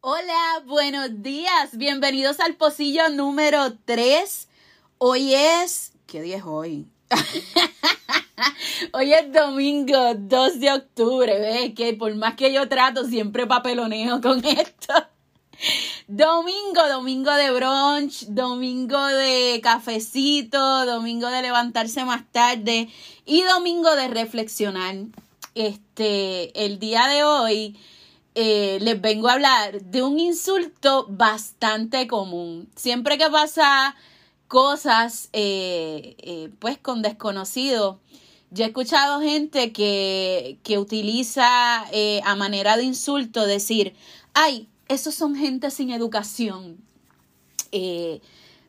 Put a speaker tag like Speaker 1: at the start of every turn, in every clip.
Speaker 1: Hola, buenos días. Bienvenidos al pocillo número 3. Hoy es... ¿Qué día es hoy? hoy es domingo 2 de octubre, ¿ves? Que por más que yo trato, siempre papeloneo con esto. Domingo, domingo de brunch, domingo de cafecito, domingo de levantarse más tarde y domingo de reflexionar. Este, el día de hoy eh, les vengo a hablar de un insulto bastante común. Siempre que pasa cosas, eh, eh, pues con desconocidos, yo he escuchado gente que, que utiliza a manera de insulto decir, ay, esos son gente sin educación.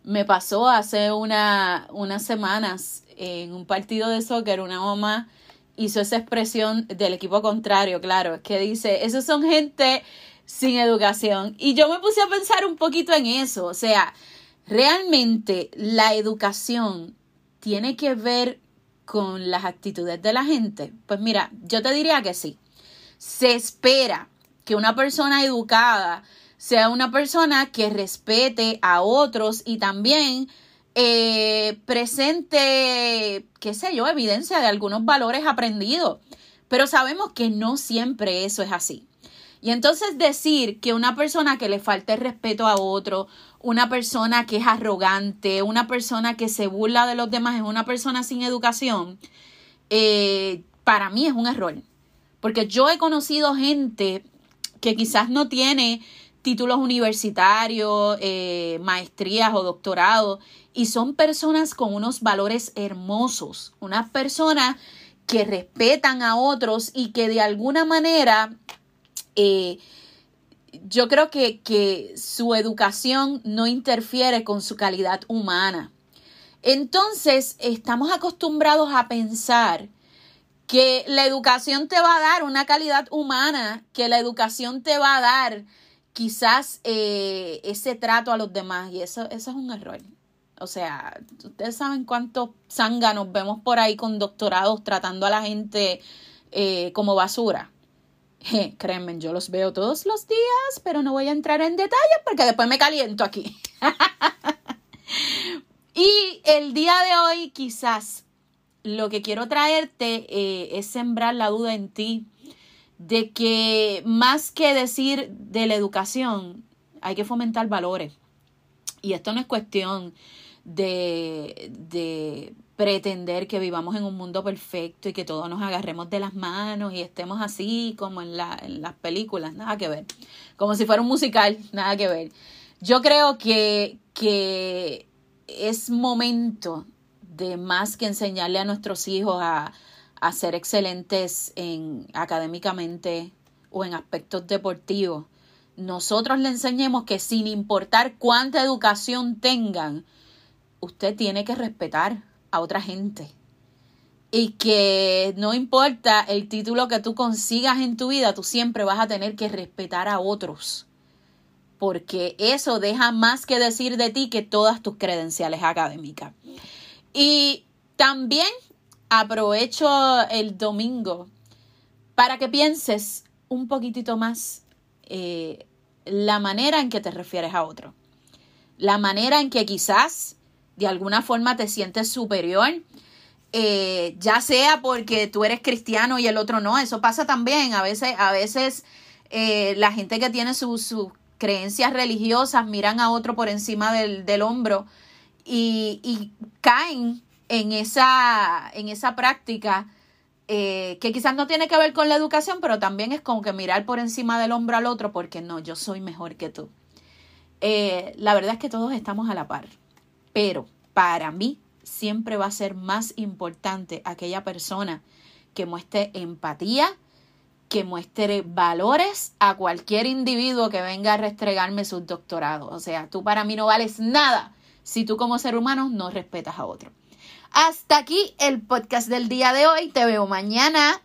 Speaker 1: me pasó hace una, unas semanas en un partido de soccer, una mamá hizo esa expresión del equipo contrario, claro, que dice, esos son gente sin educación. Y yo me puse a pensar un poquito en eso, o sea, realmente la educación tiene que ver con las actitudes de la gente. Pues mira, yo te diría que sí. Se espera que una persona educada sea una persona que respete a otros y también eh, presente, qué sé yo, evidencia de algunos valores aprendidos. Pero sabemos que no siempre eso es así. Y entonces decir que una persona que le falta el respeto a otro, una persona que es arrogante, una persona que se burla de los demás es una persona sin educación, eh, para mí es un error. Porque yo he conocido gente que quizás no tiene títulos universitarios, eh, maestrías o doctorados, y son personas con unos valores hermosos, unas personas que respetan a otros y que de alguna manera eh, yo creo que, que su educación no interfiere con su calidad humana. Entonces, estamos acostumbrados a pensar que la educación te va a dar una calidad humana, que la educación te va a dar quizás eh, ese trato a los demás y eso, eso es un error. O sea, ustedes saben cuántos zánganos vemos por ahí con doctorados tratando a la gente eh, como basura. créanme, yo los veo todos los días, pero no voy a entrar en detalles porque después me caliento aquí. y el día de hoy quizás lo que quiero traerte eh, es sembrar la duda en ti de que más que decir de la educación, hay que fomentar valores. Y esto no es cuestión de, de pretender que vivamos en un mundo perfecto y que todos nos agarremos de las manos y estemos así como en, la, en las películas, nada que ver. Como si fuera un musical, nada que ver. Yo creo que, que es momento de más que enseñarle a nuestros hijos a, a ser excelentes en académicamente o en aspectos deportivos, nosotros le enseñemos que sin importar cuánta educación tengan, usted tiene que respetar a otra gente. Y que no importa el título que tú consigas en tu vida, tú siempre vas a tener que respetar a otros. Porque eso deja más que decir de ti que todas tus credenciales académicas. Y también aprovecho el domingo para que pienses un poquitito más eh, la manera en que te refieres a otro. La manera en que quizás de alguna forma te sientes superior, eh, ya sea porque tú eres cristiano y el otro no, eso pasa también. A veces, a veces eh, la gente que tiene sus creencias religiosas miran a otro por encima del, del hombro y, caen en esa, en esa práctica eh, que quizás no tiene que ver con la educación, pero también es como que mirar por encima del hombro al otro porque no, yo soy mejor que tú. Eh, la verdad es que todos estamos a la par, pero para mí siempre va a ser más importante aquella persona que muestre empatía, que muestre valores a cualquier individuo que venga a restregarme sus doctorados. O sea, tú para mí no vales nada si tú como ser humano no respetas a otro. Hasta aquí el podcast del día de hoy. Te veo mañana